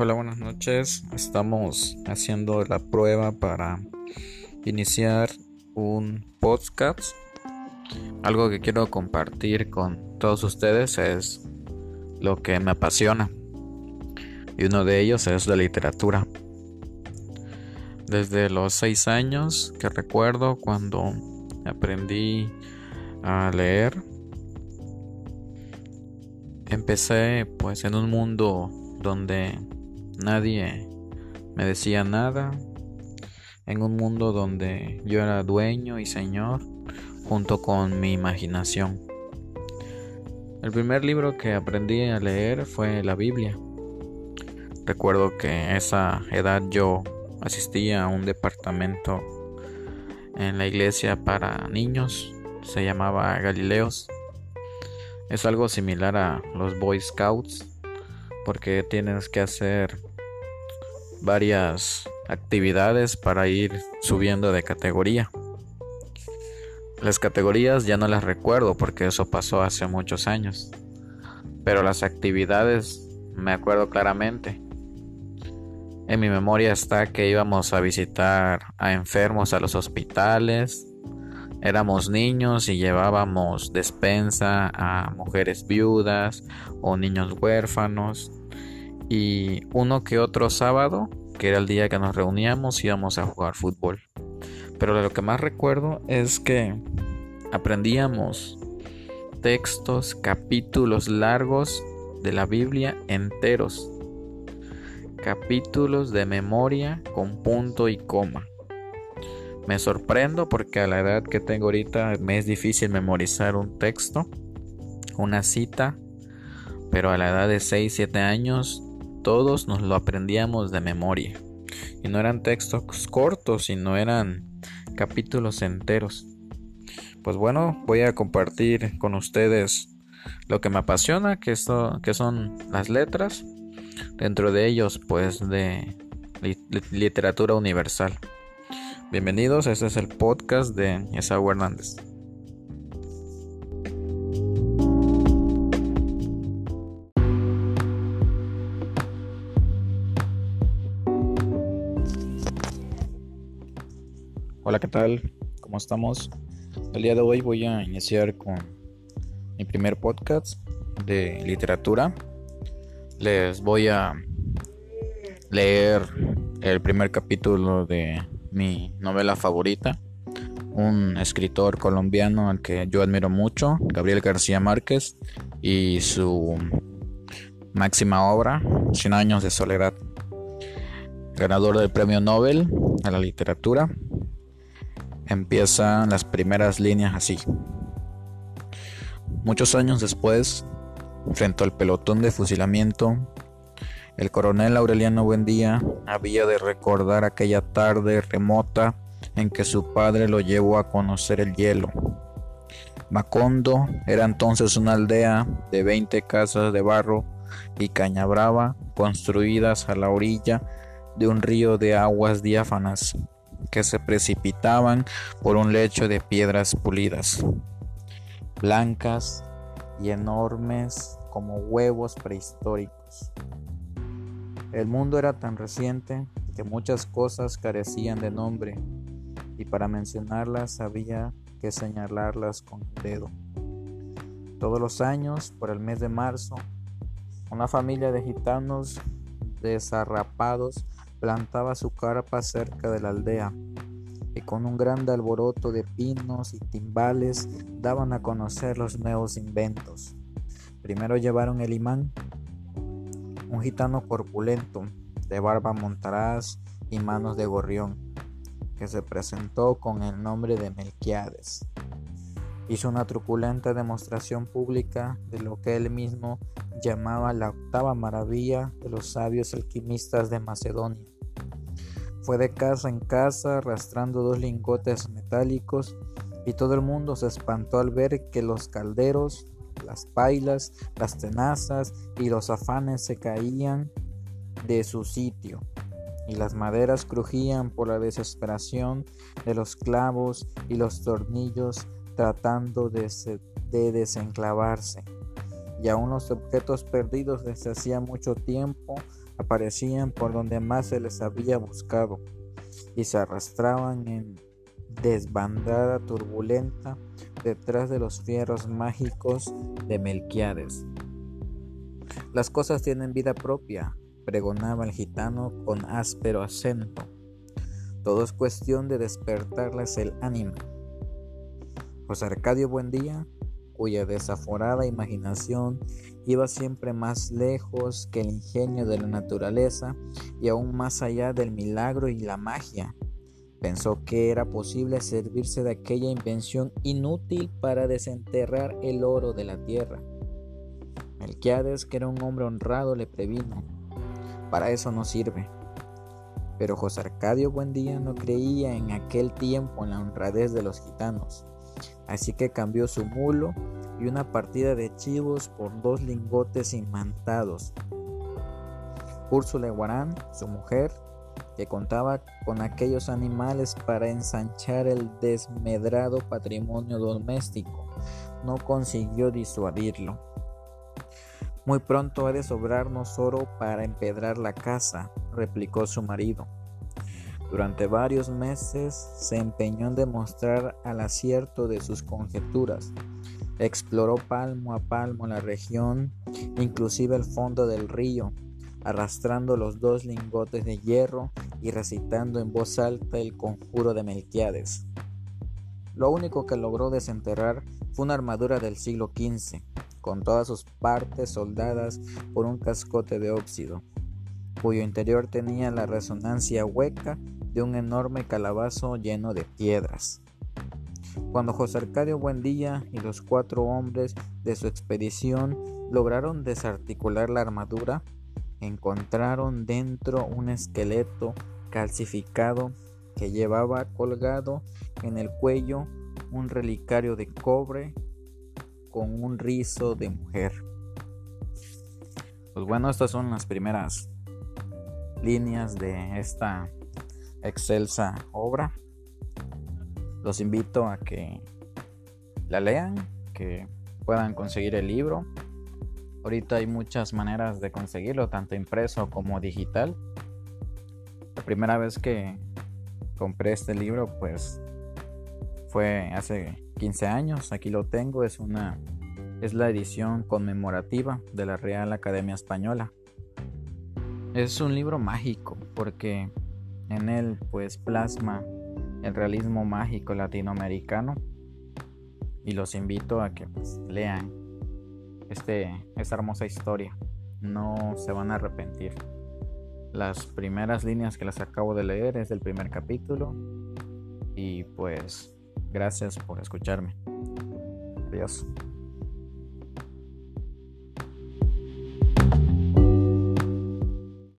Hola, buenas noches. Estamos haciendo la prueba para iniciar un podcast. Algo que quiero compartir con todos ustedes es lo que me apasiona. Y uno de ellos es la literatura. Desde los seis años que recuerdo cuando aprendí a leer, empecé pues en un mundo donde Nadie me decía nada en un mundo donde yo era dueño y señor junto con mi imaginación. El primer libro que aprendí a leer fue la Biblia. Recuerdo que a esa edad yo asistía a un departamento en la iglesia para niños, se llamaba Galileos. Es algo similar a los Boy Scouts porque tienes que hacer varias actividades para ir subiendo de categoría. Las categorías ya no las recuerdo porque eso pasó hace muchos años. Pero las actividades me acuerdo claramente. En mi memoria está que íbamos a visitar a enfermos a los hospitales. Éramos niños y llevábamos despensa a mujeres viudas o niños huérfanos y uno que otro sábado, que era el día que nos reuníamos, íbamos a jugar fútbol. Pero lo que más recuerdo es que aprendíamos textos, capítulos largos de la Biblia enteros. Capítulos de memoria con punto y coma. Me sorprendo porque a la edad que tengo ahorita me es difícil memorizar un texto, una cita, pero a la edad de 6, 7 años todos nos lo aprendíamos de memoria. Y no eran textos cortos, sino eran capítulos enteros. Pues bueno, voy a compartir con ustedes lo que me apasiona, que, que son las letras. Dentro de ellos, pues, de literatura universal. Bienvenidos, este es el podcast de Esaú Hernández. Hola, ¿qué tal? ¿Cómo estamos? El día de hoy voy a iniciar con mi primer podcast de literatura. Les voy a leer el primer capítulo de mi novela favorita, un escritor colombiano al que yo admiro mucho, Gabriel García Márquez, y su máxima obra, Cien años de soledad, ganador del premio Nobel a la literatura empiezan las primeras líneas así. Muchos años después, frente al pelotón de fusilamiento, el coronel Aureliano Buendía había de recordar aquella tarde remota en que su padre lo llevó a conocer el hielo. Macondo era entonces una aldea de 20 casas de barro y caña brava construidas a la orilla de un río de aguas diáfanas que se precipitaban por un lecho de piedras pulidas, blancas y enormes como huevos prehistóricos. El mundo era tan reciente que muchas cosas carecían de nombre y para mencionarlas había que señalarlas con el dedo. Todos los años, por el mes de marzo, una familia de gitanos desarrapados plantaba su carpa cerca de la aldea y con un gran alboroto de pinos y timbales daban a conocer los nuevos inventos. Primero llevaron el imán, un gitano corpulento, de barba montaraz y manos de gorrión, que se presentó con el nombre de Melquiades. Hizo una truculenta demostración pública de lo que él mismo llamaba la octava maravilla de los sabios alquimistas de Macedonia. Fue de casa en casa arrastrando dos lingotes metálicos y todo el mundo se espantó al ver que los calderos, las pailas, las tenazas y los afanes se caían de su sitio y las maderas crujían por la desesperación de los clavos y los tornillos tratando de, de desenclavarse y aún los objetos perdidos desde hacía mucho tiempo aparecían por donde más se les había buscado y se arrastraban en desbandada turbulenta detrás de los fierros mágicos de Melquiades. Las cosas tienen vida propia, pregonaba el gitano con áspero acento. Todo es cuestión de despertarles el ánimo. José Arcadio Buendía, cuya desaforada imaginación iba siempre más lejos que el ingenio de la naturaleza y aún más allá del milagro y la magia, Pensó que era posible servirse de aquella invención inútil para desenterrar el oro de la tierra. Melquiades, que era un hombre honrado, le previno, para eso no sirve. Pero José Arcadio Buendía no creía en aquel tiempo en la honradez de los gitanos, así que cambió su mulo y una partida de chivos por dos lingotes imantados. Úrsula Guarán, su mujer, que contaba con aquellos animales para ensanchar el desmedrado patrimonio doméstico, no consiguió disuadirlo. Muy pronto ha de sobrarnos oro para empedrar la casa, replicó su marido. Durante varios meses se empeñó en demostrar al acierto de sus conjeturas. Exploró palmo a palmo la región, inclusive el fondo del río, arrastrando los dos lingotes de hierro y recitando en voz alta el conjuro de Melquiades. Lo único que logró desenterrar fue una armadura del siglo XV, con todas sus partes soldadas por un cascote de óxido, cuyo interior tenía la resonancia hueca de un enorme calabazo lleno de piedras. Cuando José Arcadio Buendía y los cuatro hombres de su expedición lograron desarticular la armadura, encontraron dentro un esqueleto calcificado que llevaba colgado en el cuello un relicario de cobre con un rizo de mujer. Pues bueno, estas son las primeras líneas de esta excelsa obra. Los invito a que la lean, que puedan conseguir el libro Ahorita hay muchas maneras de conseguirlo, tanto impreso como digital. La primera vez que compré este libro, pues fue hace 15 años. Aquí lo tengo, es una es la edición conmemorativa de la Real Academia Española. Es un libro mágico porque en él pues plasma el realismo mágico latinoamericano y los invito a que pues, lean este, esta hermosa historia. No se van a arrepentir. Las primeras líneas que las acabo de leer es del primer capítulo. Y pues gracias por escucharme. Adiós.